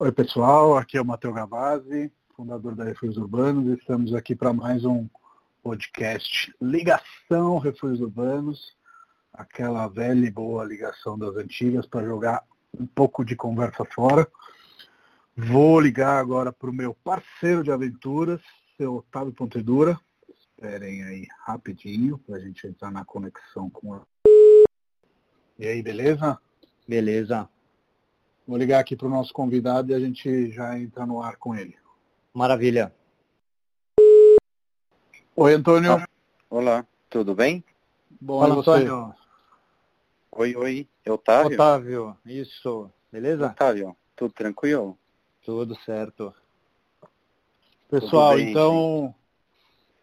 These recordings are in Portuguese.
Oi, pessoal. Aqui é o Matheus Gavazzi, fundador da Refúgios Urbanos. Estamos aqui para mais um podcast Ligação Refúgios Urbanos, aquela velha e boa ligação das antigas para jogar um pouco de conversa fora. Vou ligar agora para o meu parceiro de aventuras, seu Otávio Pontedura. Esperem aí rapidinho para a gente entrar na conexão com. E aí, beleza? Beleza. Vou ligar aqui para o nosso convidado e a gente já entra no ar com ele. Maravilha. Oi, Antônio. Olá, tudo bem? Bom, Fala, Antônio. Oi, oi, é Otávio? Otávio, isso. Beleza? Otávio, tudo tranquilo? Tudo certo. Pessoal, bem, então, sim.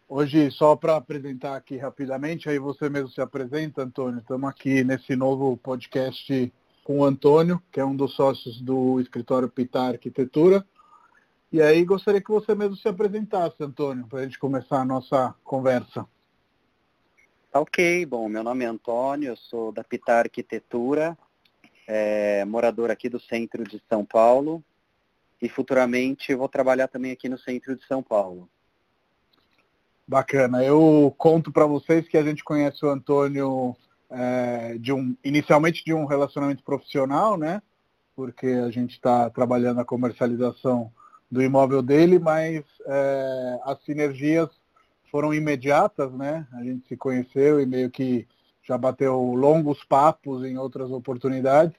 hoje só para apresentar aqui rapidamente, aí você mesmo se apresenta, Antônio. Estamos aqui nesse novo podcast com o Antônio, que é um dos sócios do escritório Pitar Arquitetura. E aí gostaria que você mesmo se apresentasse, Antônio, para a gente começar a nossa conversa. Ok, bom, meu nome é Antônio, eu sou da Pitar Arquitetura, é, morador aqui do centro de São Paulo e futuramente vou trabalhar também aqui no centro de São Paulo. Bacana. Eu conto para vocês que a gente conhece o Antônio é, de um, inicialmente de um relacionamento profissional, né? Porque a gente está trabalhando a comercialização do imóvel dele, mas é, as sinergias foram imediatas, né? A gente se conheceu e meio que já bateu longos papos em outras oportunidades.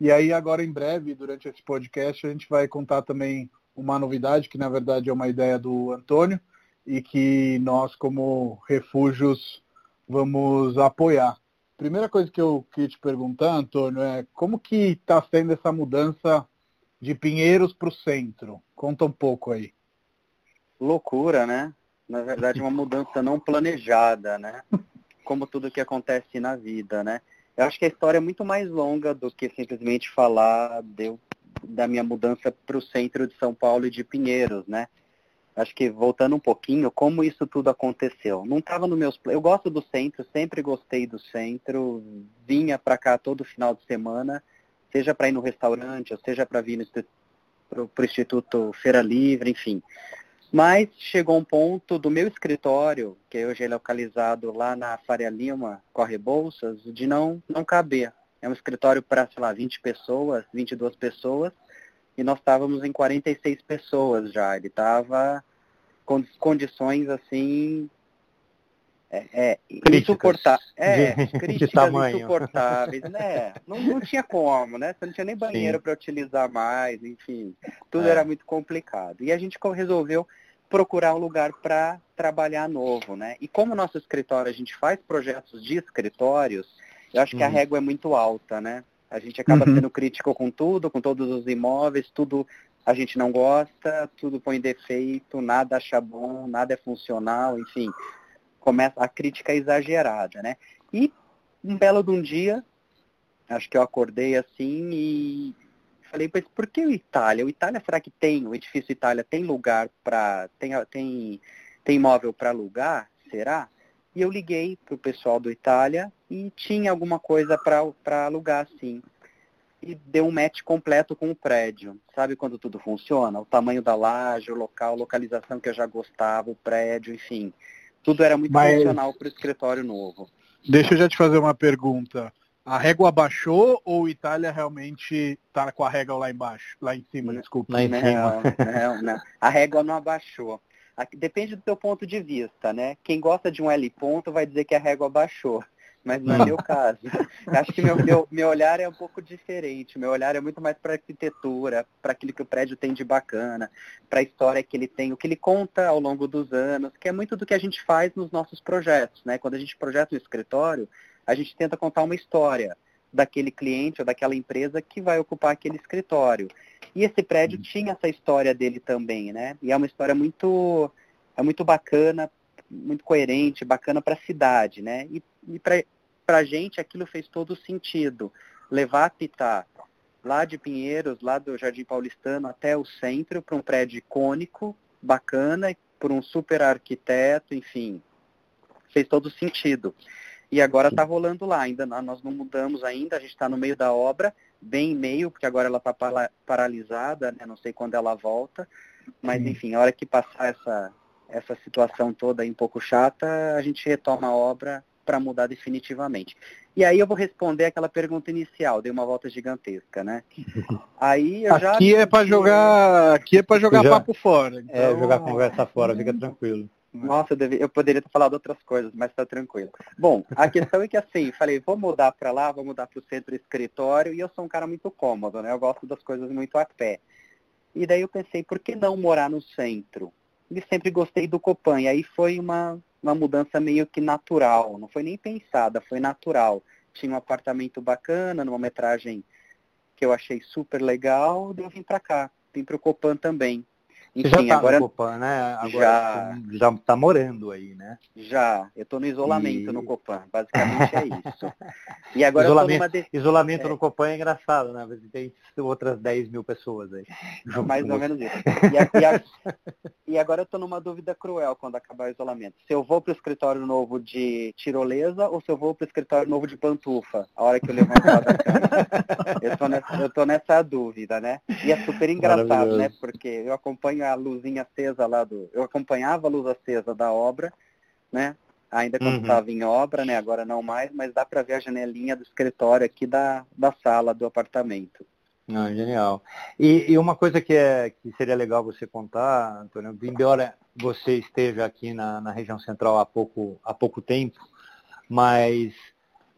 E aí agora em breve, durante esse podcast, a gente vai contar também uma novidade, que na verdade é uma ideia do Antônio, e que nós, como refúgios, vamos apoiar. Primeira coisa que eu queria te perguntar, Antônio, é como que está sendo essa mudança de Pinheiros para o centro? Conta um pouco aí. Loucura, né? Na verdade, uma mudança não planejada, né? Como tudo que acontece na vida, né? Eu acho que a história é muito mais longa do que simplesmente falar de, da minha mudança para o centro de São Paulo e de Pinheiros, né? Acho que voltando um pouquinho, como isso tudo aconteceu. Não estava no meus Eu gosto do centro, sempre gostei do centro, vinha para cá todo final de semana, seja para ir no restaurante, ou seja para vir para o Instituto Feira Livre, enfim. Mas chegou um ponto do meu escritório, que hoje é localizado lá na Faria Lima, Corre Bolsas, de não, não caber. É um escritório para, sei lá, 20 pessoas, 22 pessoas, e nós estávamos em 46 pessoas já. Ele estava condições assim é, é insuportáveis. É, críticas insuportáveis, né? Não, não tinha como, né? Você não tinha nem banheiro para utilizar mais, enfim. Tudo é. era muito complicado. E a gente resolveu procurar um lugar para trabalhar novo, né? E como nosso escritório, a gente faz projetos de escritórios, eu acho que a uhum. régua é muito alta, né? A gente acaba uhum. sendo crítico com tudo, com todos os imóveis, tudo a gente não gosta, tudo põe defeito, nada acha bom, nada é funcional, enfim. Começa a crítica exagerada, né? E um belo de um dia, acho que eu acordei assim e falei, mas por que o Itália? O Itália, será que tem, o edifício Itália tem lugar para, tem, tem, tem imóvel para alugar? Será? E eu liguei para o pessoal do Itália e tinha alguma coisa para alugar, sim. E deu um match completo com o prédio. Sabe quando tudo funciona? O tamanho da laje, o local, a localização que eu já gostava, o prédio, enfim. Tudo era muito Mas... funcional para o escritório novo. Deixa eu já te fazer uma pergunta. A régua baixou ou o Itália realmente está com a régua lá embaixo? Lá em cima, desculpa. Lá em cima. Não, não, não. A régua não abaixou. Depende do seu ponto de vista, né? Quem gosta de um L ponto vai dizer que a régua baixou, mas não é meu caso. Acho que meu, meu, meu olhar é um pouco diferente. Meu olhar é muito mais para arquitetura, para aquilo que o prédio tem de bacana, para a história que ele tem, o que ele conta ao longo dos anos, que é muito do que a gente faz nos nossos projetos, né? Quando a gente projeta um escritório, a gente tenta contar uma história daquele cliente ou daquela empresa que vai ocupar aquele escritório. E esse prédio uhum. tinha essa história dele também, né? E é uma história muito, é muito bacana, muito coerente, bacana para a cidade, né? E, e para a gente aquilo fez todo sentido. Levar a Pitá lá de Pinheiros, lá do Jardim Paulistano até o centro, para um prédio icônico, bacana, por um super arquiteto, enfim, fez todo sentido. E agora está rolando lá, ainda nós não mudamos ainda, a gente está no meio da obra, bem e meio, porque agora ela está paralisada, né? não sei quando ela volta, mas enfim, a hora que passar essa, essa situação toda aí um pouco chata, a gente retoma a obra para mudar definitivamente. E aí eu vou responder aquela pergunta inicial, dei uma volta gigantesca, né? Aí eu já Aqui é para jogar, aqui é para jogar já, papo fora. É, então... É, jogar conversa fora, fica tranquilo. Nossa, eu, deve, eu poderia ter falado outras coisas, mas está tranquilo. Bom, a questão é que assim, falei, vou mudar para lá, vou mudar para o centro escritório, e eu sou um cara muito cômodo, né? Eu gosto das coisas muito a pé. E daí eu pensei, por que não morar no centro? E sempre gostei do Copan, e aí foi uma, uma mudança meio que natural, não foi nem pensada, foi natural. Tinha um apartamento bacana, numa metragem que eu achei super legal, eu vim para cá, vim para o Copan também. Enfim, Você já tá agora, no Copan, né? Agora já, já tá morando aí, né? Já, eu estou no isolamento e... no Copan, basicamente é isso. E agora isolamento, de... isolamento é. no Copan é engraçado, né? Tem outras 10 mil pessoas aí. Mais ou menos isso. E, a, e, a, e agora eu estou numa dúvida cruel quando acabar o isolamento. Se eu vou para o escritório novo de tirolesa ou se eu vou para o escritório novo de pantufa, a hora que eu levanto lá da cama. Eu estou nessa, nessa dúvida, né? E é super engraçado, né? Porque eu acompanho a luzinha acesa lá do. Eu acompanhava a luz acesa da obra, né? Ainda quando estava uhum. em obra, né? Agora não mais, mas dá para ver a janelinha do escritório aqui da, da sala do apartamento. Ah, genial. E, e, uma coisa que, é, que seria legal você contar, Antônio, embora você esteja aqui na, na região central há pouco, há pouco tempo, mas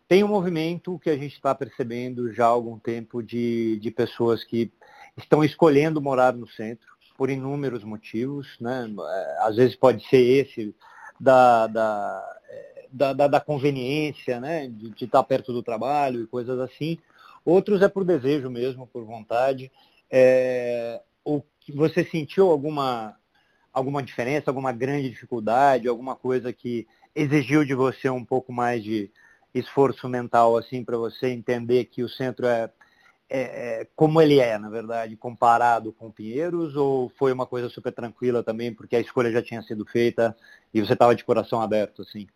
tem um movimento que a gente está percebendo já há algum tempo de, de pessoas que estão escolhendo morar no centro, por inúmeros motivos, né? É, às vezes pode ser esse da, da, da, da, da conveniência, né? De, de, estar perto do trabalho e coisas assim. Outros é por desejo mesmo, por vontade. É, o que você sentiu alguma alguma diferença, alguma grande dificuldade, alguma coisa que exigiu de você um pouco mais de esforço mental assim para você entender que o centro é é, é, como ele é, na verdade, comparado com Pinheiros, ou foi uma coisa super tranquila também, porque a escolha já tinha sido feita e você estava de coração aberto, assim?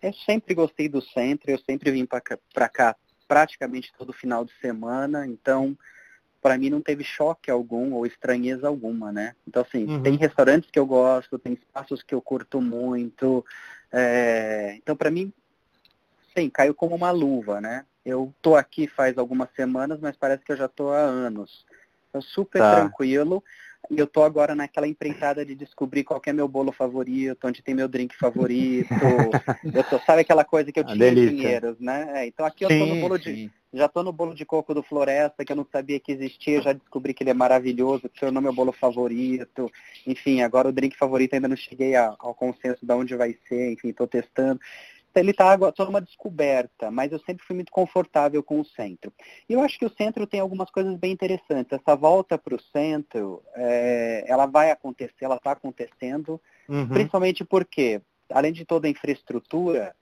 Eu sempre gostei do centro, eu sempre vim para cá, cá praticamente todo final de semana, então para mim não teve choque algum ou estranheza alguma, né? Então, assim, uhum. tem restaurantes que eu gosto, tem espaços que eu curto muito, é... então para mim, sim, caiu como uma luva, né? Eu tô aqui faz algumas semanas, mas parece que eu já tô há anos. Então, super tá. tranquilo. E eu tô agora naquela empreitada de descobrir qual é meu bolo favorito, onde tem meu drink favorito. eu tô, sabe aquela coisa que eu tinha em Pinheiros, né? É, então aqui eu sim, tô no bolo sim. de. Já tô no bolo de coco do Floresta, que eu não sabia que existia, já descobri que ele é maravilhoso, que tornou meu bolo favorito. Enfim, agora o drink favorito ainda não cheguei ao consenso de onde vai ser, enfim, tô testando ele está agora numa descoberta, mas eu sempre fui muito confortável com o centro. E eu acho que o centro tem algumas coisas bem interessantes. Essa volta para o centro, é, ela vai acontecer, ela está acontecendo, uhum. principalmente porque, além de toda a infraestrutura,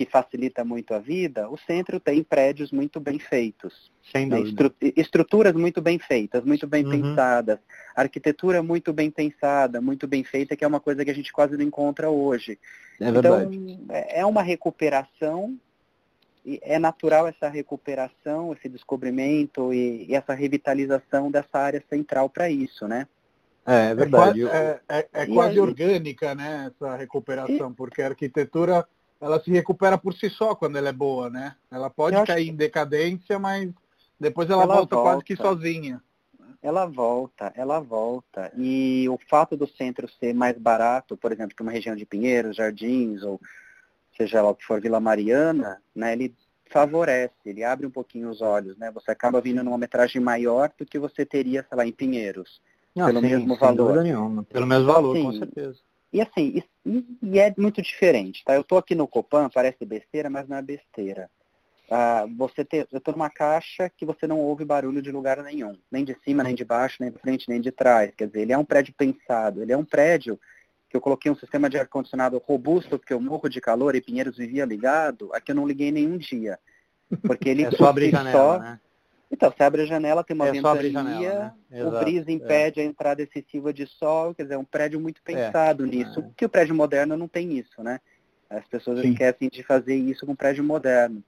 que facilita muito a vida, o centro tem prédios muito bem feitos. Sem né? Estru estruturas muito bem feitas, muito bem uhum. pensadas, arquitetura muito bem pensada, muito bem feita, que é uma coisa que a gente quase não encontra hoje. É verdade. Então, é uma recuperação, é natural essa recuperação, esse descobrimento e, e essa revitalização dessa área central para isso, né? É, é verdade. É, é, é quase aí... orgânica, né, essa recuperação, e... porque a arquitetura ela se recupera por si só quando ela é boa, né? Ela pode Eu cair acho... em decadência, mas depois ela, ela volta, volta, quase que sozinha. Ela volta, ela volta. E o fato do centro ser mais barato, por exemplo, que uma região de Pinheiros, Jardins, ou seja lá o que for Vila Mariana, né, ele favorece, ele abre um pouquinho os olhos, né? Você acaba vindo numa metragem maior do que você teria, sei lá, em Pinheiros. Ah, pelo sim, mesmo valor. Nenhuma. Pelo mesmo valor, com certeza. E assim, e, e, é muito diferente, tá? Eu tô aqui no Copan, parece besteira, mas não é besteira. Ah, você eu tô numa caixa que você não ouve barulho de lugar nenhum, nem de cima, nem de baixo, nem de frente, nem de trás. Quer dizer, ele é um prédio pensado, ele é um prédio que eu coloquei um sistema de ar-condicionado robusto, porque eu morro de calor e Pinheiros vivia ligado, aqui eu não liguei nenhum dia. Porque ele é só abrir só, né? Então, você abre a janela, tem uma é ventania, janela, né? o brisa impede é. a entrada excessiva de sol, quer dizer, é um prédio muito é. pensado é. nisso, que o prédio moderno não tem isso, né? As pessoas Sim. esquecem de fazer isso com o prédio moderno.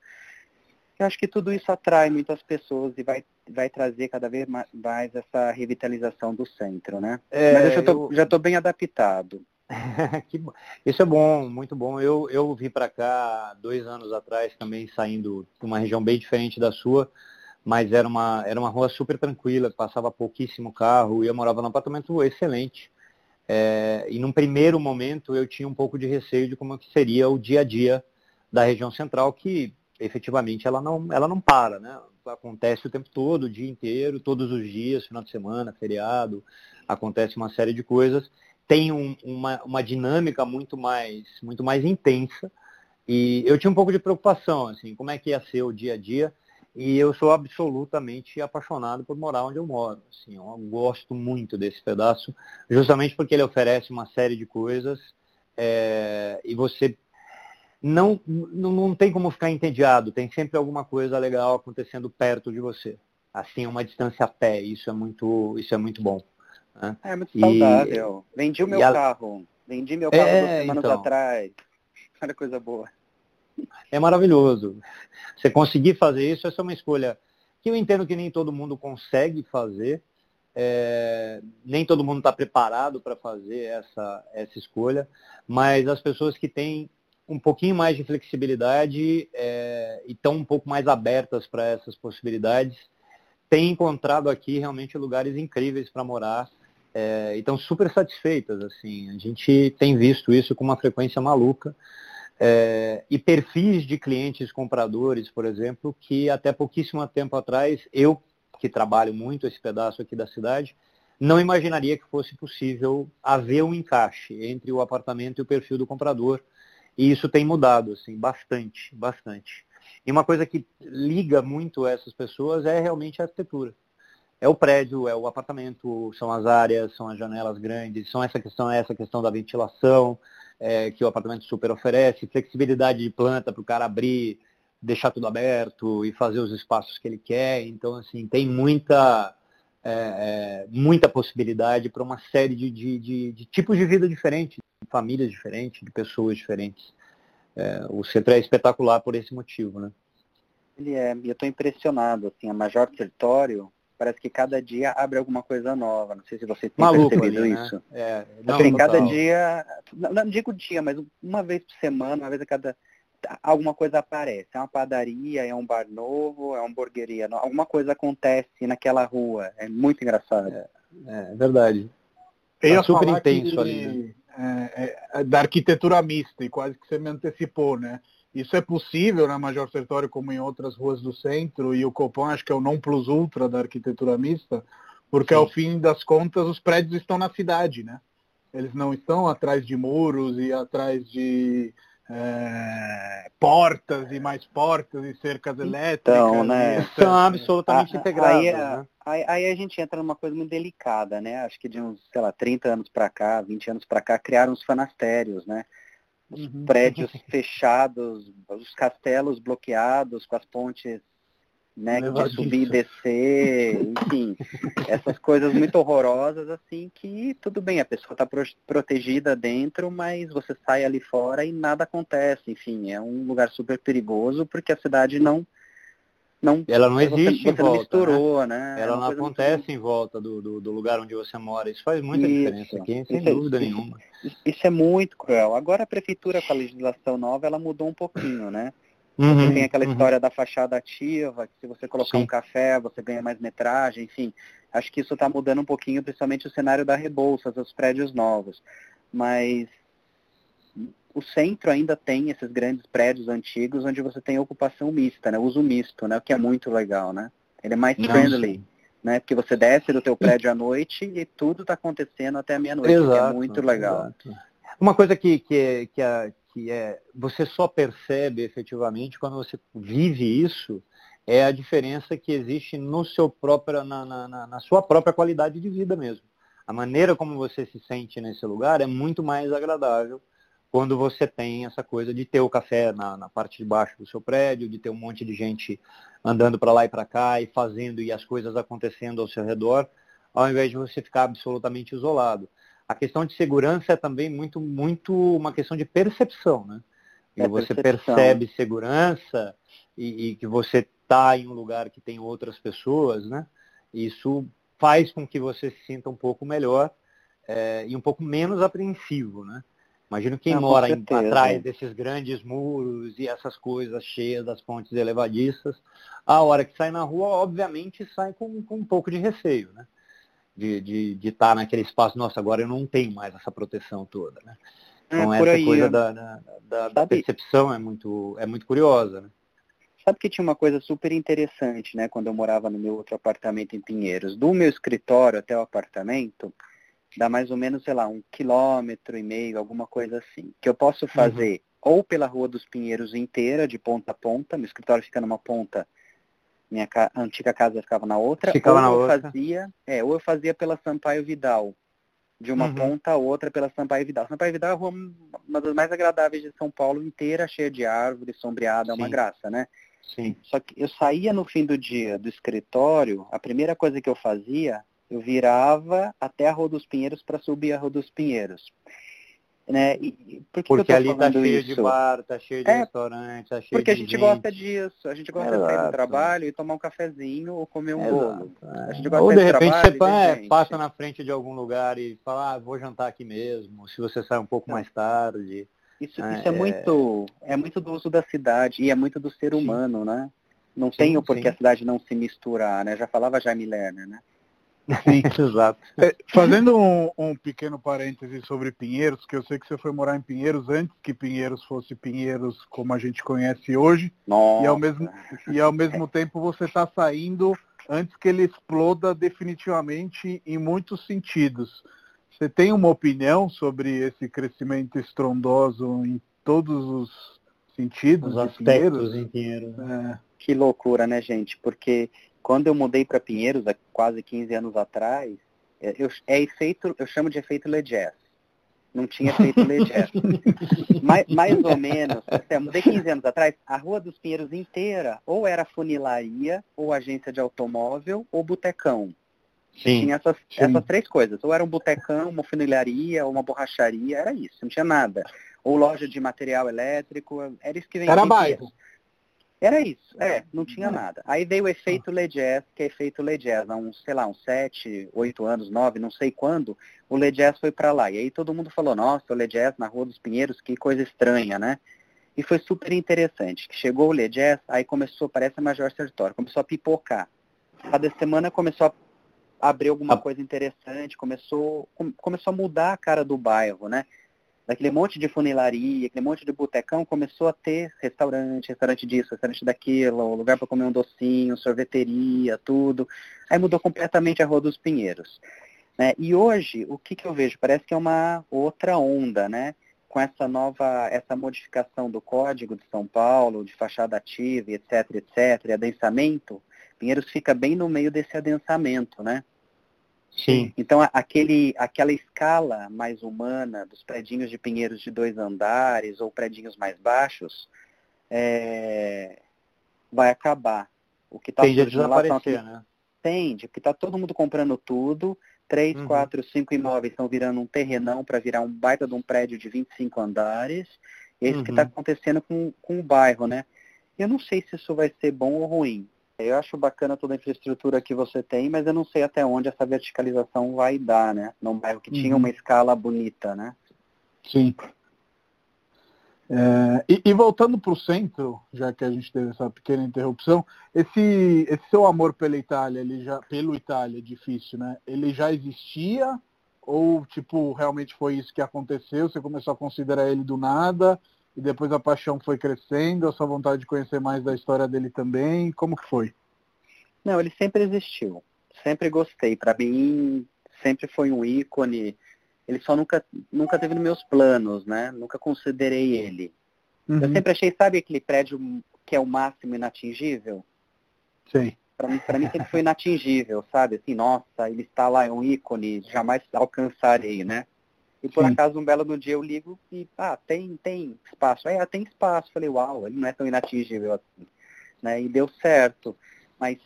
Eu acho que tudo isso atrai muitas pessoas e vai, vai trazer cada vez mais essa revitalização do centro, né? É, Mas eu, tô, eu... já estou bem adaptado. isso é bom, muito bom. Eu, eu vim para cá dois anos atrás também saindo de uma região bem diferente da sua, mas era uma, era uma rua super tranquila, passava pouquíssimo carro e eu morava num apartamento excelente. É, e num primeiro momento eu tinha um pouco de receio de como seria o dia a dia da região central, que efetivamente ela não, ela não para, né? Acontece o tempo todo, o dia inteiro, todos os dias, final de semana, feriado, acontece uma série de coisas. Tem um, uma, uma dinâmica muito mais, muito mais intensa. E eu tinha um pouco de preocupação, assim, como é que ia ser o dia a dia. E eu sou absolutamente apaixonado por morar onde eu moro. Assim, eu gosto muito desse pedaço, justamente porque ele oferece uma série de coisas é, e você não, não, não tem como ficar entediado, tem sempre alguma coisa legal acontecendo perto de você. Assim, uma distância a pé, isso é muito, isso é muito bom. Né? É muito saudável. E, Vendi o meu a... carro. Vendi meu carro é, duas semanas então, atrás. Olha coisa boa. É maravilhoso. Você conseguir fazer isso, essa é uma escolha que eu entendo que nem todo mundo consegue fazer. É, nem todo mundo está preparado para fazer essa, essa escolha, mas as pessoas que têm um pouquinho mais de flexibilidade é, e estão um pouco mais abertas para essas possibilidades, têm encontrado aqui realmente lugares incríveis para morar é, e estão super satisfeitas. Assim. A gente tem visto isso com uma frequência maluca. É, e perfis de clientes compradores, por exemplo, que até pouquíssimo tempo atrás, eu, que trabalho muito esse pedaço aqui da cidade, não imaginaria que fosse possível haver um encaixe entre o apartamento e o perfil do comprador e isso tem mudado, assim, bastante, bastante. E uma coisa que liga muito essas pessoas é realmente a arquitetura. É o prédio, é o apartamento, são as áreas, são as janelas grandes, são essa questão, essa questão da ventilação é, que o apartamento super oferece, flexibilidade de planta para o cara abrir, deixar tudo aberto e fazer os espaços que ele quer. Então, assim, tem muita, é, é, muita possibilidade para uma série de, de, de, de tipos de vida diferentes famílias diferentes, de pessoas diferentes. É, o centro é espetacular por esse motivo, né? Ele é, eu estou impressionado, assim, a Major Território, parece que cada dia abre alguma coisa nova. Não sei se você tem Maluco percebido ali, né? isso. Né? É, não, assim, cada dia, não, não, digo dia, mas uma vez por semana, uma vez a cada alguma coisa aparece. É uma padaria, é um bar novo, é uma hamburgueria, alguma coisa acontece naquela rua. É muito engraçado. É, é verdade. É super intenso ali. Né? É, é, da arquitetura mista, e quase que você me antecipou, né? Isso é possível na Major Sertório como em outras ruas do centro, e o Copan acho que é o non plus ultra da arquitetura mista, porque Sim. ao fim das contas os prédios estão na cidade, né? Eles não estão atrás de muros e atrás de é, portas e mais portas e cercas então, elétricas. Então, né? São absolutamente integradas. Aí, né? aí, aí, a gente entra numa coisa muito delicada, né? Acho que de uns, sei lá, 30 anos para cá, 20 anos para cá, criaram os fanastérios, né? Os uhum. prédios fechados, os castelos bloqueados com as pontes né, de subir e descer, enfim, essas coisas muito horrorosas, assim, que tudo bem, a pessoa está pro protegida dentro, mas você sai ali fora e nada acontece, enfim, é um lugar super perigoso porque a cidade não não ela não existe você, em volta, misturou, né? né? Ela é não acontece muito... em volta do, do, do, lugar onde você mora. Isso faz muita isso, diferença aqui, sem dúvida é, nenhuma. Isso é muito cruel. Agora a prefeitura com a legislação nova, ela mudou um pouquinho, né? Uhum, tem aquela uhum. história da fachada ativa, que se você colocar Sim. um café, você ganha mais metragem, enfim. Acho que isso está mudando um pouquinho, principalmente o cenário da Rebouças, os prédios novos. Mas o centro ainda tem esses grandes prédios antigos onde você tem ocupação mista, né? Uso misto, né? O que é muito legal, né? Ele é mais Não, friendly, né? Porque você desce do teu prédio à noite e tudo está acontecendo até meia-noite, que é muito legal. Exato. Uma coisa que, que, que, a, que é você só percebe efetivamente quando você vive isso é a diferença que existe no seu próprio, na, na, na, sua própria qualidade de vida mesmo. A maneira como você se sente nesse lugar é muito mais agradável quando você tem essa coisa de ter o café na, na parte de baixo do seu prédio, de ter um monte de gente andando para lá e para cá e fazendo e as coisas acontecendo ao seu redor, ao invés de você ficar absolutamente isolado. A questão de segurança é também muito, muito uma questão de percepção, né? e é você percepção. percebe segurança e, e que você está em um lugar que tem outras pessoas, né? Isso faz com que você se sinta um pouco melhor é, e um pouco menos apreensivo, né? Imagino quem Não, mora em, atrás desses grandes muros e essas coisas cheias das pontes elevadiças, a hora que sai na rua, obviamente, sai com, com um pouco de receio, né? De estar tá naquele espaço, nossa, agora eu não tenho mais essa proteção toda, né? É, então é, essa aí, coisa da, da, da, percepção é muito, é muito curiosa, né? Sabe que tinha uma coisa super interessante, né, quando eu morava no meu outro apartamento em Pinheiros. Do meu escritório até o apartamento, dá mais ou menos, sei lá, um quilômetro e meio, alguma coisa assim. Que eu posso fazer uhum. ou pela Rua dos Pinheiros inteira, de ponta a ponta, meu escritório fica numa ponta, minha ca... antiga casa ficava na outra, ficava ou na eu outra. fazia, é, ou eu fazia pela Sampaio Vidal, de uma uhum. ponta a outra pela Sampaio Vidal. Sampaio Vidal é a rua uma das mais agradáveis de São Paulo inteira, cheia de árvores, sombreada, é uma graça, né? Sim. Só que eu saía no fim do dia do escritório, a primeira coisa que eu fazia eu virava até a Rua dos Pinheiros para subir a Rua dos Pinheiros. Né? E, por que porque eu ali está cheio isso? de bar, tá cheio de é, restaurante, tá cheio Porque a gente, gente, gosta disso, a gente gosta Exato. de sair do trabalho e tomar um cafezinho ou comer um bolo. É. ou de, de repente você é, passa na frente de algum lugar e fala, ah, vou jantar aqui mesmo, se você sai um pouco mais tarde. Isso, é, isso é, muito, é muito do uso da cidade e é muito do ser humano, sim. né? Não sim, tem o porquê sim. a cidade não se misturar, né? Já falava Jaime Lerner, né? Sim, exato. É, fazendo um, um, pequeno parêntese sobre Pinheiros, que eu sei que você foi morar em Pinheiros antes que Pinheiros fosse Pinheiros como a gente conhece hoje. Nossa. E ao mesmo, e ao mesmo tempo você está saindo antes que ele exploda definitivamente em muitos sentidos. Você tem uma opinião sobre esse crescimento estrondoso em todos os sentidos? Os aspectos em Pinheiros. É. Que loucura, né, gente? Porque quando eu mudei para Pinheiros, há quase 15 anos atrás, é, eu, é efeito, eu chamo de efeito Legess. Não tinha efeito Legess. mais, mais ou menos, eu mudei 15 anos atrás, a Rua dos Pinheiros inteira ou era funilaria, ou agência de automóvel, ou botecão. Sim, tinha essas, essas três coisas. Ou era um botecão, uma funilaria, ou uma borracharia, era isso, não tinha nada. Ou loja de material elétrico, era isso que vendia. Era bairro. Era isso, é, não tinha nada. Aí veio o efeito Legess, que é efeito Legess, há uns, sei lá, uns sete, oito anos, nove, não sei quando, o Legess foi para lá. E aí todo mundo falou, nossa, o Legess na Rua dos Pinheiros, que coisa estranha, né? E foi super interessante. Chegou o Legess, aí começou, parece a Major Sertório, começou a pipocar. Cada semana começou a abrir alguma coisa interessante, começou, começou a mudar a cara do bairro, né? Daquele monte de funilaria, aquele monte de botecão, começou a ter restaurante, restaurante disso, restaurante daquilo, lugar para comer um docinho, sorveteria, tudo. Aí mudou completamente a Rua dos Pinheiros. Né? E hoje, o que, que eu vejo? Parece que é uma outra onda, né? Com essa nova, essa modificação do Código de São Paulo, de fachada ativa, etc, etc, e adensamento, Pinheiros fica bem no meio desse adensamento, né? Sim. Então, aquele, aquela escala mais humana dos predinhos de pinheiros de dois andares ou predinhos mais baixos é, vai acabar. O que está Tende a desaparecer, né? Tende, porque está todo mundo comprando tudo, três, uhum. quatro, cinco imóveis estão virando um terrenão para virar um baita de um prédio de 25 andares. E é isso tá uhum. que está acontecendo com, com o bairro, né? Eu não sei se isso vai ser bom ou ruim. Eu acho bacana toda a infraestrutura que você tem, mas eu não sei até onde essa verticalização vai dar, né? Num bairro que uhum. tinha uma escala bonita, né? Sim. É, e, e, voltando para o centro, já que a gente teve essa pequena interrupção, esse, esse seu amor pela Itália, ele já, pelo Itália, é difícil, né? Ele já existia ou tipo realmente foi isso que aconteceu? Você começou a considerar ele do nada e depois a paixão foi crescendo, a sua vontade de conhecer mais da história dele também? Como que foi? Não, ele sempre existiu. Sempre gostei. Para mim, sempre foi um ícone. Ele só nunca, nunca teve nos meus planos, né? Nunca considerei ele. Uhum. Eu sempre achei, sabe aquele prédio que é o máximo inatingível? Sim. Para mim, para mim sempre foi inatingível, sabe? Assim, nossa, ele está lá, é um ícone, jamais alcançarei, né? E por Sim. acaso um belo no dia eu ligo e, ah, tem, tem espaço. É, tem espaço. Falei, uau, ele não é tão inatingível assim. Né? E deu certo. Mas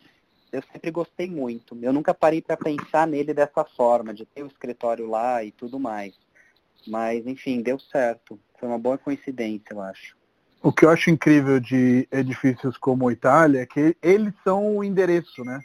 eu sempre gostei muito. Eu nunca parei para pensar nele dessa forma, de ter o um escritório lá e tudo mais. Mas, enfim, deu certo. Foi uma boa coincidência, eu acho. O que eu acho incrível de edifícios como a Itália é que eles são o endereço, né?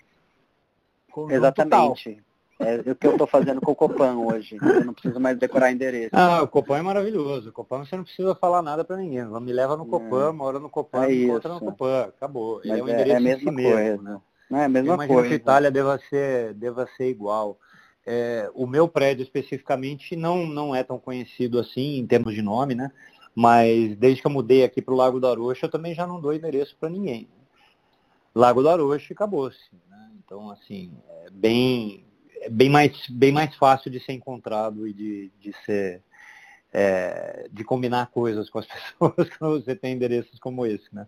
Conjunto Exatamente. Tal. É o que eu estou fazendo com o Copan hoje. Eu não preciso mais decorar endereço. Ah, o Copan é maravilhoso. O Copan você não precisa falar nada para ninguém. Me leva no Copan, é. mora no Copan, é me encontra no Copan. Acabou. Ele é um endereço é, é a mesma si coisa. mesmo, né? Não é a mesma eu coisa. que a Itália deva ser, deva ser igual. É, o meu prédio especificamente não, não é tão conhecido assim em termos de nome, né? Mas desde que eu mudei aqui para o Lago do Arocho, eu também já não dou endereço para ninguém. Lago do Arocho e acabou-se. Né? Então, assim, é bem, é bem, mais, bem mais fácil de ser encontrado e de, de ser. É, de combinar coisas com as pessoas quando você tem endereços como esse, né?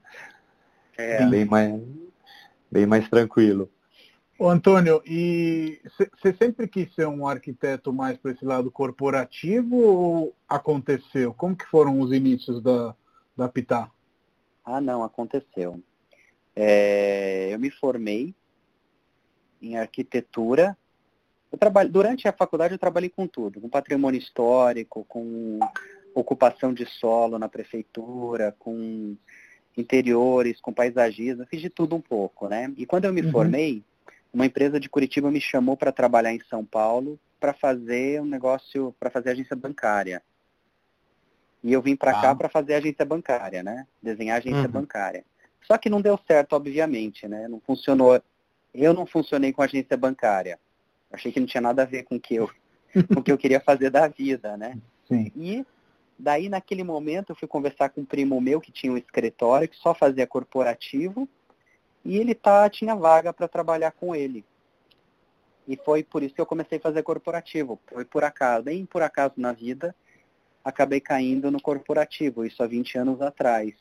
É. Bem, mais, bem mais tranquilo. Ô, Antônio, e você sempre quis ser um arquiteto mais para esse lado corporativo ou aconteceu? Como que foram os inícios da, da Pitá? Ah, não, aconteceu. É, eu me formei em arquitetura. Trabalho, durante a faculdade eu trabalhei com tudo, com patrimônio histórico, com ocupação de solo na prefeitura, com interiores, com paisagismo, fiz de tudo um pouco, né? E quando eu me uhum. formei, uma empresa de Curitiba me chamou para trabalhar em São Paulo para fazer um negócio, para fazer agência bancária. E eu vim para ah. cá para fazer agência bancária, né? Desenhar agência uhum. bancária. Só que não deu certo, obviamente, né? Não funcionou. Eu não funcionei com agência bancária. Achei que não tinha nada a ver com o que eu, com o que eu queria fazer da vida, né? Sim. E daí, naquele momento, eu fui conversar com um primo meu que tinha um escritório que só fazia corporativo e ele tá, tinha vaga para trabalhar com ele. E foi por isso que eu comecei a fazer corporativo. Foi por acaso, bem por acaso na vida, acabei caindo no corporativo, isso há 20 anos atrás.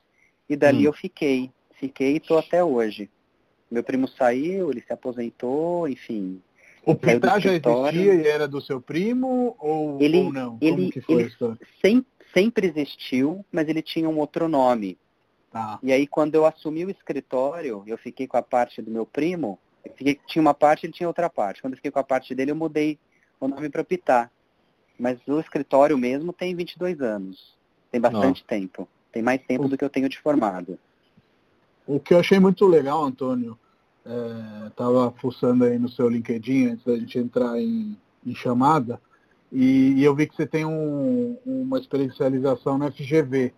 E dali hum. eu fiquei, fiquei e estou até hoje. Meu primo saiu, ele se aposentou, enfim. O Pitá já existia e era do seu primo ou, ele, ou não? Ele, ele sempre, sempre existiu, mas ele tinha um outro nome. Tá. E aí quando eu assumi o escritório, eu fiquei com a parte do meu primo, eu fiquei, tinha uma parte, ele tinha outra parte. Quando eu fiquei com a parte dele, eu mudei o nome para Pitá. Mas o escritório mesmo tem 22 anos. Tem bastante Nossa. tempo. Tem mais tempo o... do que eu tenho de formado. O que eu achei muito legal, Antônio, estava é, fuçando aí no seu LinkedIn antes da gente entrar em, em chamada, e, e, eu vi que você tem um, uma especialização no FGV.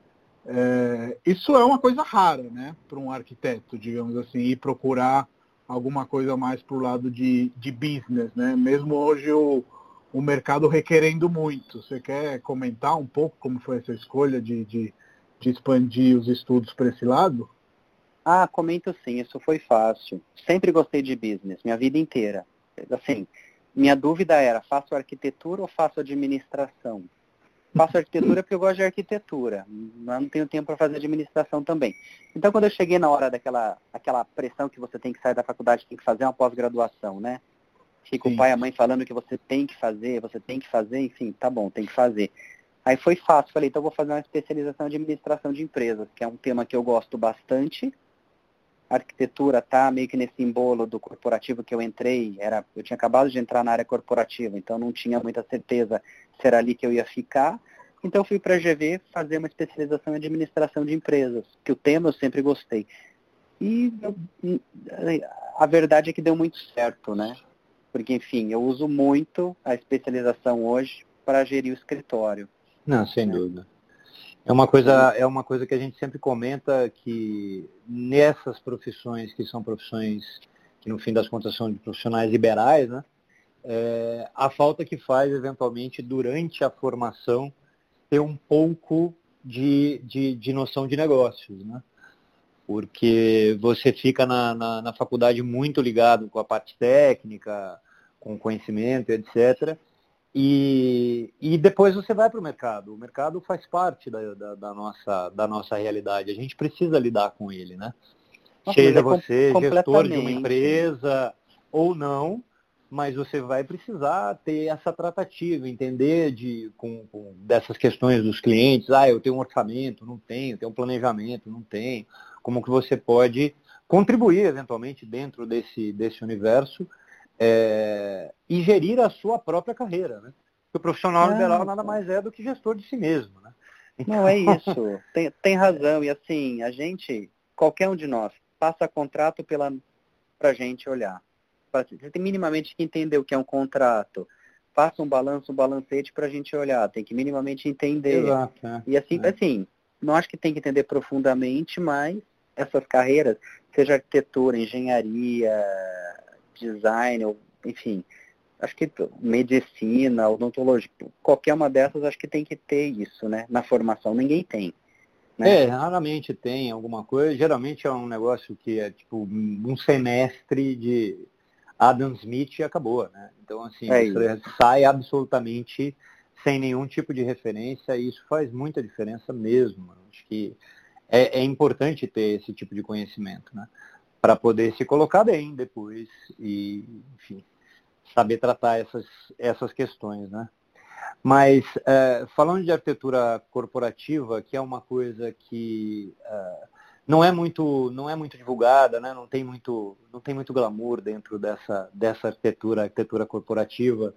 É, isso é uma coisa rara, né, para um arquiteto, digamos assim, e procurar alguma coisa mais para o lado de, de business, né? Mesmo hoje o, o mercado requerendo muito. Você quer comentar um pouco como foi essa escolha de, de, de expandir os estudos para esse lado? Ah, comento sim, isso foi fácil. Sempre gostei de business, minha vida inteira. Assim, minha dúvida era, faço arquitetura ou faço administração? faço arquitetura porque eu gosto de arquitetura, mas não tenho tempo para fazer administração também. Então, quando eu cheguei na hora daquela aquela pressão que você tem que sair da faculdade, tem que fazer uma pós-graduação, né? Fica Sim. o pai e a mãe falando que você tem que fazer, você tem que fazer, enfim, tá bom, tem que fazer. Aí foi fácil, falei, então vou fazer uma especialização em administração de empresas, que é um tema que eu gosto bastante. A arquitetura tá meio que nesse embolo do corporativo que eu entrei, era, eu tinha acabado de entrar na área corporativa, então não tinha muita certeza se era ali que eu ia ficar. Então fui para a GV fazer uma especialização em administração de empresas, que o tema eu sempre gostei. E a verdade é que deu muito certo, né? Porque, enfim, eu uso muito a especialização hoje para gerir o escritório. Não, sem dúvida. É uma coisa, é uma coisa que a gente sempre comenta que nessas profissões que são profissões que no fim das contas são de profissionais liberais, né? é, a falta que faz, eventualmente, durante a formação, ter um pouco de, de, de noção de negócios, né? Porque você fica na, na, na, faculdade muito ligado com a parte técnica, com conhecimento, etc. E, e depois você vai para o mercado. O mercado faz parte da, da, da, nossa, da nossa realidade. A gente precisa lidar com ele, né? Seja é você gestor de uma empresa ou não, mas você vai precisar ter essa tratativa, entender de, com, com, dessas questões dos clientes, ah, eu tenho um orçamento, não tenho, tenho um planejamento, não tenho, como que você pode contribuir eventualmente dentro desse, desse universo é, e gerir a sua própria carreira. Né? Porque o profissional é, liberal nada mais é do que gestor de si mesmo. Né? Não é isso. Tem, tem razão. E assim, a gente, qualquer um de nós, passa contrato pela pra gente olhar. Você tem minimamente que entender o que é um contrato. Faça um balanço, um balancete para a gente olhar. Tem que minimamente entender. Exato, é. E assim, é. assim, não acho que tem que entender profundamente, mas essas carreiras, seja arquitetura, engenharia, design, ou, enfim, acho que medicina, odontologia, qualquer uma dessas acho que tem que ter isso, né? Na formação ninguém tem. Né? É, raramente tem alguma coisa. Geralmente é um negócio que é tipo um semestre de Adam Smith e acabou, né? Então assim, é você sai absolutamente sem nenhum tipo de referência e isso faz muita diferença mesmo. Acho que é, é importante ter esse tipo de conhecimento, né? Para poder se colocar bem depois e, enfim, saber tratar essas, essas questões, né? Mas é, falando de arquitetura corporativa, que é uma coisa que é, não é muito não é muito divulgada, né? Não tem muito não tem muito glamour dentro dessa dessa arquitetura arquitetura corporativa.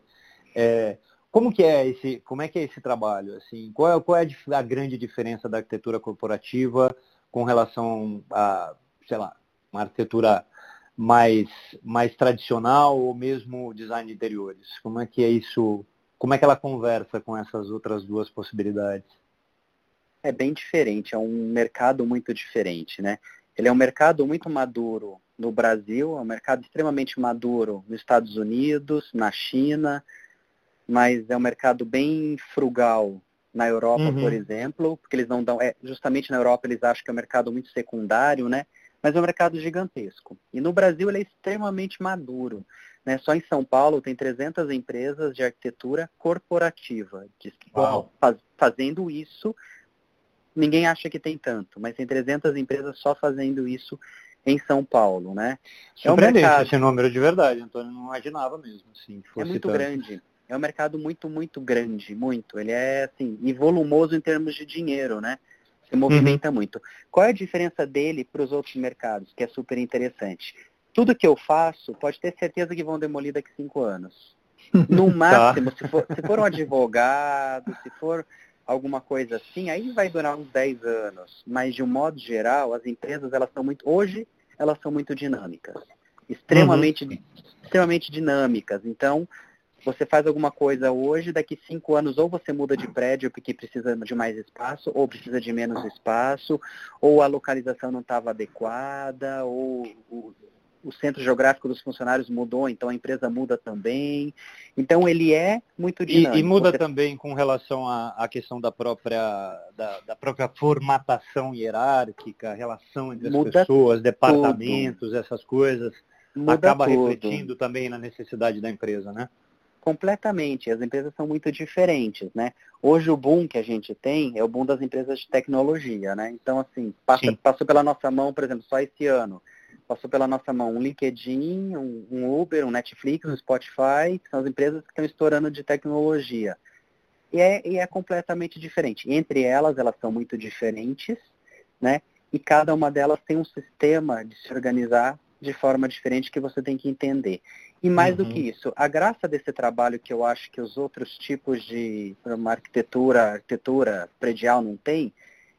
É, como que é esse como é que é esse trabalho assim? Qual é, qual é a grande diferença da arquitetura corporativa com relação a sei lá uma arquitetura mais, mais tradicional ou mesmo design de interiores? Como é que é isso? Como é que ela conversa com essas outras duas possibilidades? É bem diferente, é um mercado muito diferente, né? Ele é um mercado muito maduro no Brasil, é um mercado extremamente maduro nos Estados Unidos, na China, mas é um mercado bem frugal na Europa, uhum. por exemplo, porque eles não dão, é, justamente na Europa eles acham que é um mercado muito secundário, né? Mas é um mercado gigantesco. E no Brasil ele é extremamente maduro. Né? Só em São Paulo tem 300 empresas de arquitetura corporativa. Faz, fazendo isso, ninguém acha que tem tanto, mas tem 300 empresas só fazendo isso em São Paulo. Né? É um mercado... esse número de verdade, Antônio, não imaginava mesmo. Assim, é muito tanto. grande. É um mercado muito, muito grande, muito. Ele é assim, e volumoso em termos de dinheiro, né? Se movimenta uhum. muito. Qual é a diferença dele para os outros mercados, que é super interessante? Tudo que eu faço, pode ter certeza que vão demolir daqui cinco anos. No tá. máximo, tá. se, for, se for um advogado, se for alguma coisa assim, aí vai durar uns 10 anos. Mas de um modo geral, as empresas elas são muito. Hoje elas são muito dinâmicas. Extremamente, uhum. extremamente dinâmicas. Então, você faz alguma coisa hoje, daqui cinco anos ou você muda de prédio porque precisa de mais espaço, ou precisa de menos espaço, ou a localização não estava adequada, ou o, o, centro geográfico dos funcionários mudou, então a empresa muda também. Então ele é muito dinâmico. E, e muda você... também com relação à, à questão da própria, da, da, própria formatação hierárquica, relação entre as muda pessoas, departamentos, tudo. essas coisas. Muda acaba tudo. refletindo também na necessidade da empresa, né? Completamente. As empresas são muito diferentes, né? Hoje o boom que a gente tem é o boom das empresas de tecnologia, né? Então, assim, passa, passou pela nossa mão, por exemplo, só esse ano, passou pela nossa mão um LinkedIn, um, um Uber, um Netflix, um Spotify, que são as empresas que estão estourando de tecnologia. E é, e é completamente diferente. Entre elas, elas são muito diferentes, né? E cada uma delas tem um sistema de se organizar de forma diferente que você tem que entender. E mais uhum. do que isso, a graça desse trabalho que eu acho que os outros tipos de uma arquitetura, arquitetura predial não tem,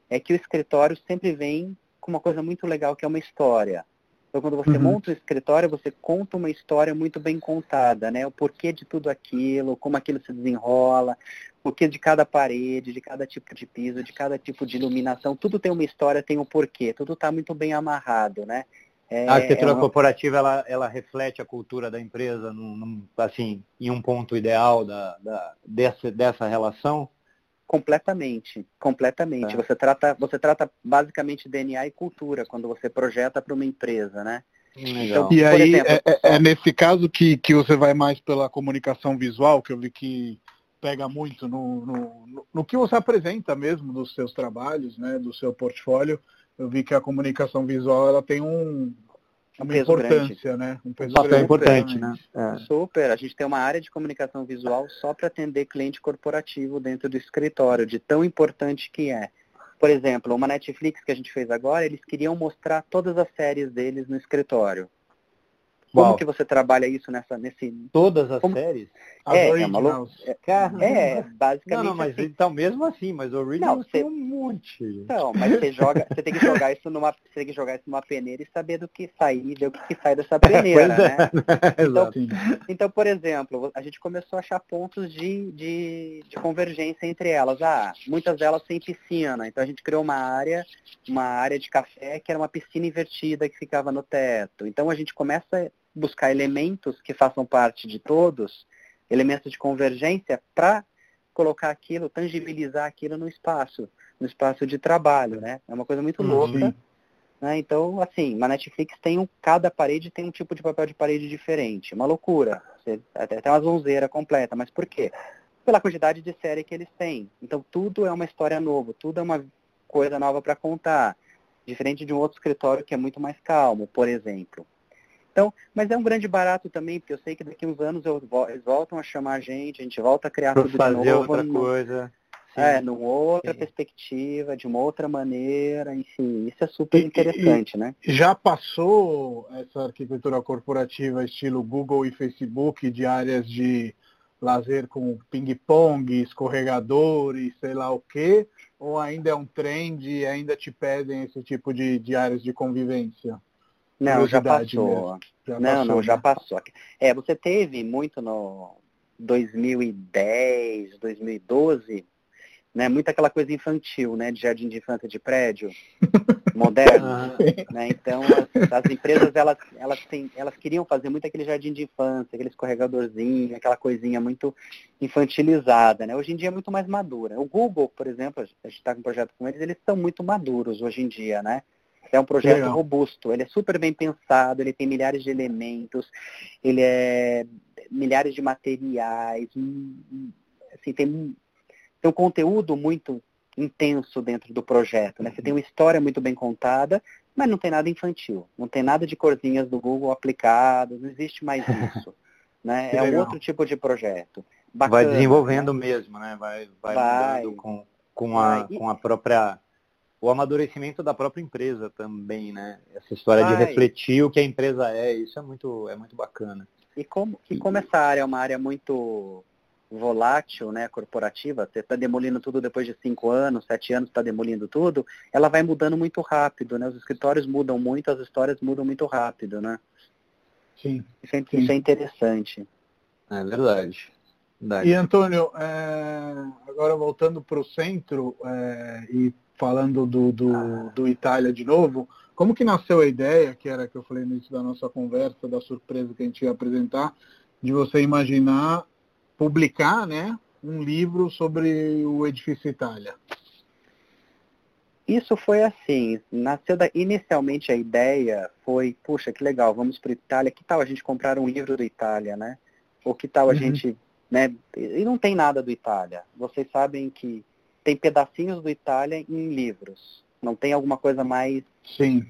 é que o escritório sempre vem com uma coisa muito legal que é uma história. Então, quando você uhum. monta o escritório, você conta uma história muito bem contada, né? O porquê de tudo aquilo, como aquilo se desenrola, o porquê de cada parede, de cada tipo de piso, de cada tipo de iluminação. Tudo tem uma história, tem um porquê. Tudo está muito bem amarrado, né? É, a arquitetura é uma... corporativa ela, ela reflete a cultura da empresa num, num, assim, em um ponto ideal da, da, dessa, dessa relação? Completamente, completamente. É. Você, trata, você trata basicamente DNA e cultura quando você projeta para uma empresa, né? Então, e aí exemplo, é, é, é, nesse caso que, que você vai mais pela comunicação visual, que eu vi que pega muito no, no, no que você apresenta mesmo dos seus trabalhos, né, do seu portfólio eu vi que a comunicação visual ela tem um, uma importância, grande. né? Um peso papel importante, né? É. Super. A gente tem uma área de comunicação visual só para atender cliente corporativo dentro do escritório, de tão importante que é. Por exemplo, uma Netflix que a gente fez agora, eles queriam mostrar todas as séries deles no escritório. Como que você trabalha isso nessa, nesse... Todas as Como... séries? É, é, maluco. É, é, basicamente Não, não, mas assim. então mesmo assim, mas o Originals tem um monte. Então, mas você joga, você tem que jogar isso numa, você tem que jogar isso numa peneira e saber do que sair, ver o que, que sai dessa peneira, né? É, então, então, por exemplo, a gente começou a achar pontos de, de, de convergência entre elas. Ah, muitas delas têm piscina, então a gente criou uma área, uma área de café que era uma piscina invertida que ficava no teto. Então a gente começa buscar elementos que façam parte de todos, elementos de convergência, para colocar aquilo, tangibilizar aquilo no espaço, no espaço de trabalho, né? É uma coisa muito Uhum. louca. Né? Então, assim, na Netflix tem um, cada parede tem um tipo de papel de parede diferente. Uma loucura. Você, até, até uma zonzeira completa. Mas por quê? Pela quantidade de série que eles têm. Então tudo é uma história nova, tudo é uma coisa nova para contar. Diferente de um outro escritório que é muito mais calmo, por exemplo. Então, mas é um grande barato também, porque eu sei que daqui uns anos eu, eles voltam a chamar a gente, a gente volta a criar Pra tudo de fazer novo. outra coisa. Sim. é, numa outra Sim. perspectiva, de uma outra maneira, enfim, isso é super E- e- interessante, né? Já passou essa arquitetura corporativa estilo Google e Facebook de áreas de lazer com ping-pong, escorregadores, sei lá o quê? Ou ainda é um trend e ainda te pedem esse tipo de, de áreas de convivência? Não, já passou. Já não, passou, não, já né? passou. É, você teve muito no 2010, 2012, né? Muita aquela coisa infantil, né? De jardim de infância de prédio moderno. Ah, né? Então as, as empresas elas, elas, têm, elas queriam fazer muito aquele jardim de infância, aquele escorregadorzinho, aquela coisinha muito infantilizada. Né? Hoje em dia é muito mais madura. O Google, por exemplo, a gente está com um projeto com eles, eles estão muito maduros hoje em dia, né? É um projeto Legal. robusto, ele é super bem pensado, ele tem milhares de elementos, ele é milhares de materiais, hum, hum, assim, tem, um- tem um conteúdo muito intenso dentro do projeto, né? Você tem uma história muito bem contada, mas não tem nada infantil, não tem nada de corzinhas do Google aplicadas, não existe mais isso, né? É um outro tipo de projeto. vai Bacana, desenvolvendo mesmo, né? Vai, vai, Vai. mudando com, com, a, Vai. Com a própria. O amadurecimento da própria empresa também, né? Essa história de Vai. refletir o que a empresa é, isso é muito, é muito bacana. E como, e como essa área é uma área muito volátil, né, corporativa, você está demolindo tudo depois de cinco anos, sete anos está demolindo tudo, ela vai mudando muito rápido, né? Os escritórios mudam muito, as histórias mudam muito rápido, né? Sim. Isso é, Sim. isso é interessante. É verdade. verdade. E Antônio, é, agora voltando para o centro é, e falando do, do, do Itália de novo, como que nasceu a ideia, que era que eu falei no início da nossa conversa, da surpresa que a gente ia apresentar, de você imaginar publicar né, um livro sobre o edifício Itália? Isso foi assim, nasceu da, inicialmente a ideia foi, puxa, que legal, vamos para Itália, que tal a gente comprar um livro do Itália, né? Ou que tal a Uhum. gente, né? E não tem nada do Itália. Vocês sabem que tem pedacinhos do Itália em livros. Não tem alguma coisa mais, Sim.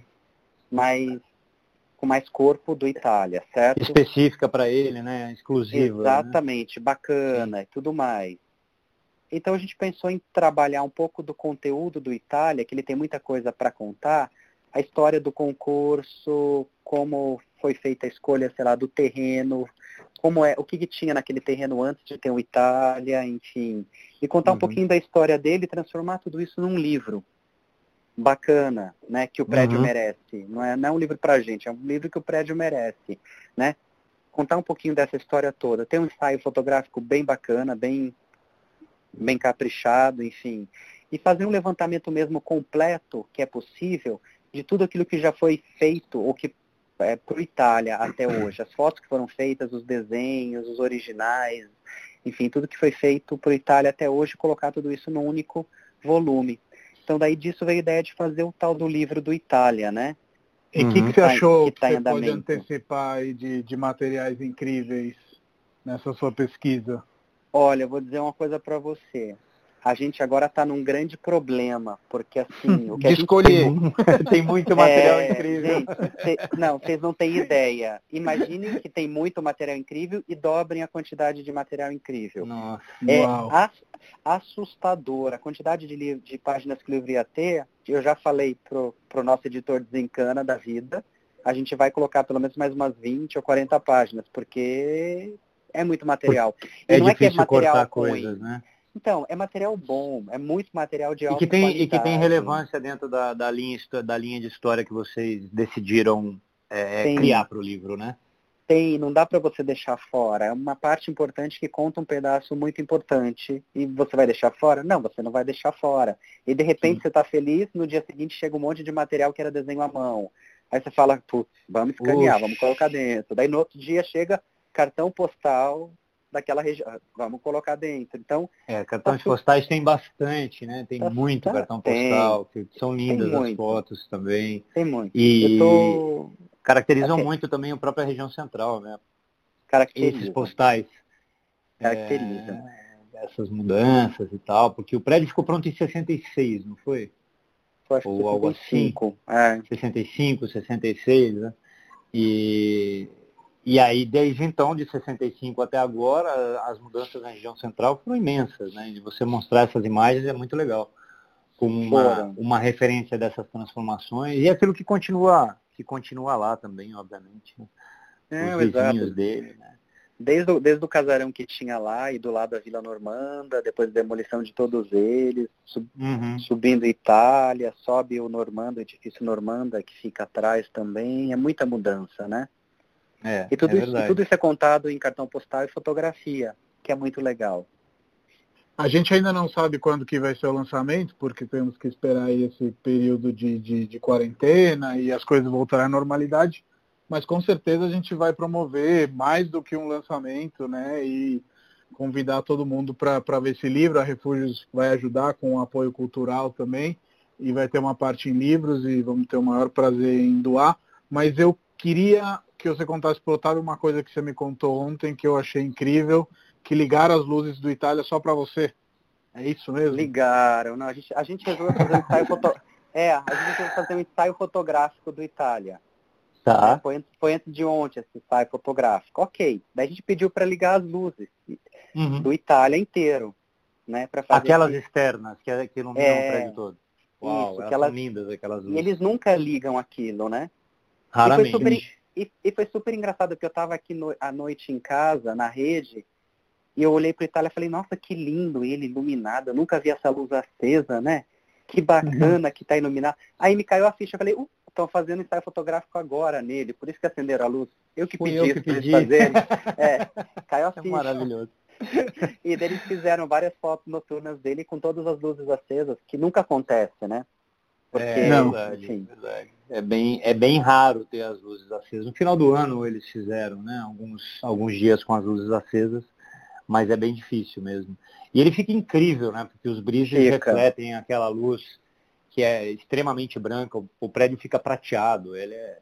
mais com mais corpo do Itália, certo? Específica para ele, né? Exclusiva. né? Exatamente, bacana e tudo mais. Então a gente pensou em trabalhar um pouco do conteúdo do Itália, que ele tem muita coisa para contar, a história do concurso, como foi feita a escolha, sei lá, do terreno, como é, o que, que tinha naquele terreno antes de ter o Itália, enfim, e contar um Uhum. pouquinho da história dele e transformar tudo isso num livro bacana, né, que o prédio Uhum. merece. Não é, não é um livro pra gente, é um livro que o prédio merece, né? Contar um pouquinho dessa história toda. Tem um ensaio fotográfico bem bacana, bem bem caprichado, enfim. E fazer um levantamento mesmo completo, que é possível, de tudo aquilo que já foi feito ou que é, para Itália até hoje. As fotos que foram feitas, os desenhos, os originais, enfim, tudo que foi feito para Itália até hoje, colocar tudo isso num único volume. Então daí disso veio a ideia de fazer o tal do livro do Itália, né? E o que, Uhum. que você Tá- achou que que, tá em você pode antecipar aí de, de materiais incríveis nessa sua pesquisa? Olha, eu vou dizer uma coisa para você. A gente agora está num grande problema, porque assim, o que a De gente escolher. tem muito material É, incrível. gente, cê- não, vocês não têm ideia. Imaginem que tem muito material incrível e dobrem a quantidade de material incrível. Nossa. É Uau. ass- assustador. A quantidade de, li- de páginas que o livro ia ter, eu já falei pro, pro nosso editor Desencana da vida, a gente vai colocar pelo menos mais umas 20 ou 40 páginas, porque é muito material. E é não é que é material coisas, ruim. né? Então, é material bom, é muito material de alta e que tem E que tem relevância dentro da, da, linha, da linha de história que vocês decidiram é, criar para o livro, né? Tem, não dá para você deixar fora. É uma parte importante que conta um pedaço muito importante. E você vai deixar fora? Não, você não vai deixar fora. E de repente Sim. você está feliz, no dia seguinte chega um monte de material que era desenho à mão. Aí você fala, putz, vamos escanear, Ux. vamos colocar dentro. Daí no outro dia chega cartão postal daquela região. Vamos colocar dentro. Então. É, cartões tá postais tem bastante, né? Tem tá, muito tá, cartão postal, tem, que são lindas as fotos também. Tem muito. E tô... caracterizam assim, muito também a própria região central, né? Caracteriza. Esses postais. Caracteriza. É, essas mudanças e tal, porque o prédio ficou pronto em 66, não foi? Foi Ou 65. algo assim. É. 65, 66, né? E e aí, desde então, de 65 até agora, as mudanças na região central foram imensas, né? E você mostrar essas imagens é muito legal. Como uma, uma referência dessas transformações e aquilo que continua, que continua lá também, obviamente. Né? É, Os vizinhos dele, né? Desde o, desde o casarão que tinha lá e do lado da Vila Normanda, depois da demolição de todos eles, sub, uhum. subindo Itália, sobe o Normanda, o edifício Normanda que fica atrás também, é muita mudança, né? É, e, tudo é isso, e tudo isso é contado em cartão postal e fotografia, que é muito legal. A gente ainda não sabe quando que vai ser o lançamento, porque temos que esperar esse período de, de, de quarentena e as coisas voltarem à normalidade, mas com certeza a gente vai promover mais do que um lançamento, né? E convidar todo mundo para ver esse livro. A Refúgios vai ajudar com o apoio cultural também, e vai ter uma parte em livros e vamos ter o maior prazer em doar. Mas eu queria que você contasse para o Otávio uma coisa que você me contou ontem que eu achei incrível, que ligaram as luzes do Itália só para você. É isso mesmo? Ligaram. Não, a, gente, a gente resolveu fazer um ensaio foto... É, a gente resolveu fazer um ensaio fotográfico do Itália. Tá. É, foi, foi antes de ontem esse ensaio fotográfico. Ok. Daí a gente pediu para ligar as luzes uhum. do Itália inteiro. Né, fazer aquelas esse... externas que, é, que iluminam é... o prédio todo. Uau, Isso, aquelas... lindas aquelas luzes. E eles nunca ligam aquilo, né? Raramente. E foi super, e, e foi super engraçado, porque eu estava aqui no, à noite em casa, na rede, e eu olhei para Itália e falei, nossa, que lindo ele iluminado, eu nunca vi essa luz acesa, né? Que bacana uhum. que está iluminado. Aí me caiu a ficha, eu falei, uh, estão fazendo ensaio fotográfico agora nele, por isso que acenderam a luz. Eu que Fui pedi eu que pedi. fazer. É, caiu a é ficha. Maravilhoso. e eles fizeram várias fotos noturnas dele com todas as luzes acesas, que nunca acontece, né? Porque, é, não, verdade, enfim, verdade. É bem, é bem raro ter as luzes acesas. No final do ano eles fizeram, né? Alguns, alguns dias com as luzes acesas, mas é bem difícil mesmo. E ele fica incrível, né? Porque os brilhos refletem aquela luz que é extremamente branca, o prédio fica prateado, ele é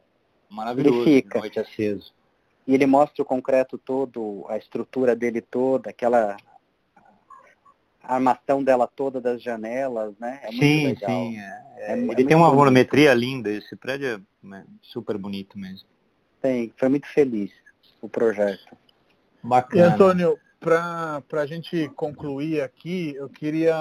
maravilhoso ele fica. noite aceso. E ele mostra o concreto todo, a estrutura dele toda, aquela a armação dela toda das janelas, né? É sim, sim. É, é, é, ele tem uma bonito. volumetria linda, esse prédio é né, super bonito mesmo. Tem, foi muito feliz o projeto. Bacana. E Antônio, para a gente concluir aqui, eu queria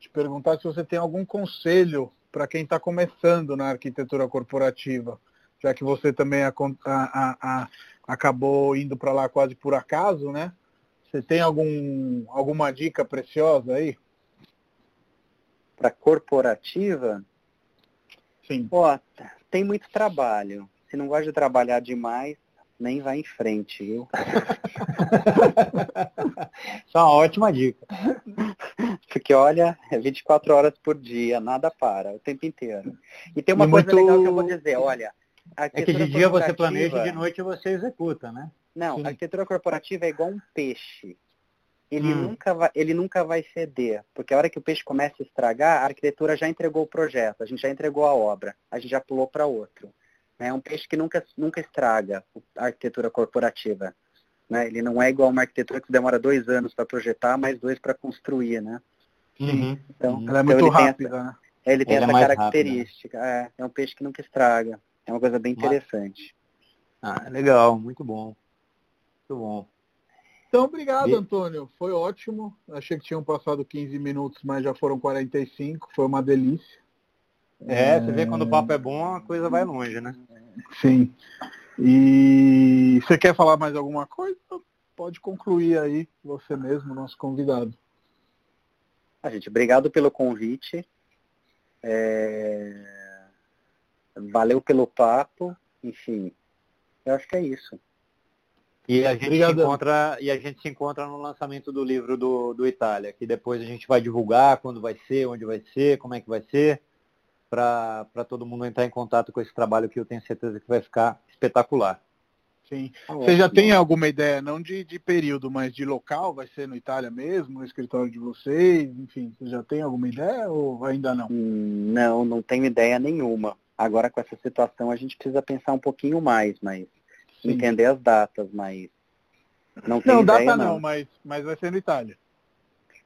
te perguntar se você tem algum conselho para quem está começando na arquitetura corporativa, já que você também a, a, a, acabou indo para lá quase por acaso, né? Você tem algum, alguma dica preciosa aí? Para corporativa? Sim. Ó, tem muito trabalho. Se não gosta de trabalhar demais, nem vai em frente, viu? Isso é uma ótima dica. Porque olha, é 24 horas por dia, nada para, o tempo inteiro. E tem uma e coisa muito... legal que eu vou dizer, olha. É que de dia você planeja e de noite você executa, né? Não, Sim. a arquitetura corporativa é igual um peixe. Ele, hum. nunca vai, ele nunca vai ceder, porque a hora que o peixe começa a estragar, a arquitetura já entregou o projeto, a gente já entregou a obra, a gente já pulou para outro. É um peixe que nunca, nunca estraga a arquitetura corporativa. Né? Ele não é igual uma arquitetura que demora dois anos para projetar, mais dois para construir, né? Uhum. Então, Ela é então muito rápida, essa, né? Ele tem essa é característica. É, é um peixe que nunca estraga. É uma coisa bem interessante. Ah, legal, muito bom. Muito bom. Então, obrigado, Antônio. Foi ótimo. Achei que tinham passado 15 minutos, mas já foram 45. Foi uma delícia. É, você vê quando o papo é bom, a coisa vai longe, né? Sim. E você quer falar mais alguma coisa? Pode concluir aí você mesmo, nosso convidado. A ah, gente, obrigado pelo convite. É... Valeu pelo papo. Enfim, eu acho que é isso. E a, gente se encontra, e a gente se encontra no lançamento do livro do, do Itália, que depois a gente vai divulgar quando vai ser, onde vai ser, como é que vai ser, para todo mundo entrar em contato com esse trabalho que eu tenho certeza que vai ficar espetacular. Sim. Tá você já tem alguma ideia, não de, de período, mas de local? Vai ser no Itália mesmo, no escritório de vocês? Enfim, você já tem alguma ideia ou ainda não? Hum, não, não tenho ideia nenhuma. Agora com essa situação a gente precisa pensar um pouquinho mais, mas Sim. entender as datas, mas não tem Não, ideia, data não, não, mas, mas vai ser no Itália.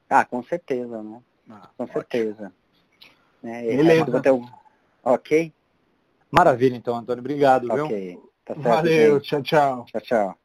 Ah, com certeza, né? Ah, com ótimo. certeza. É, Beleza. Até o... Ok? Maravilha, então, Antônio. Obrigado, okay. viu? Tá certo, Valeu, gente. tchau, tchau. Tchau, tchau.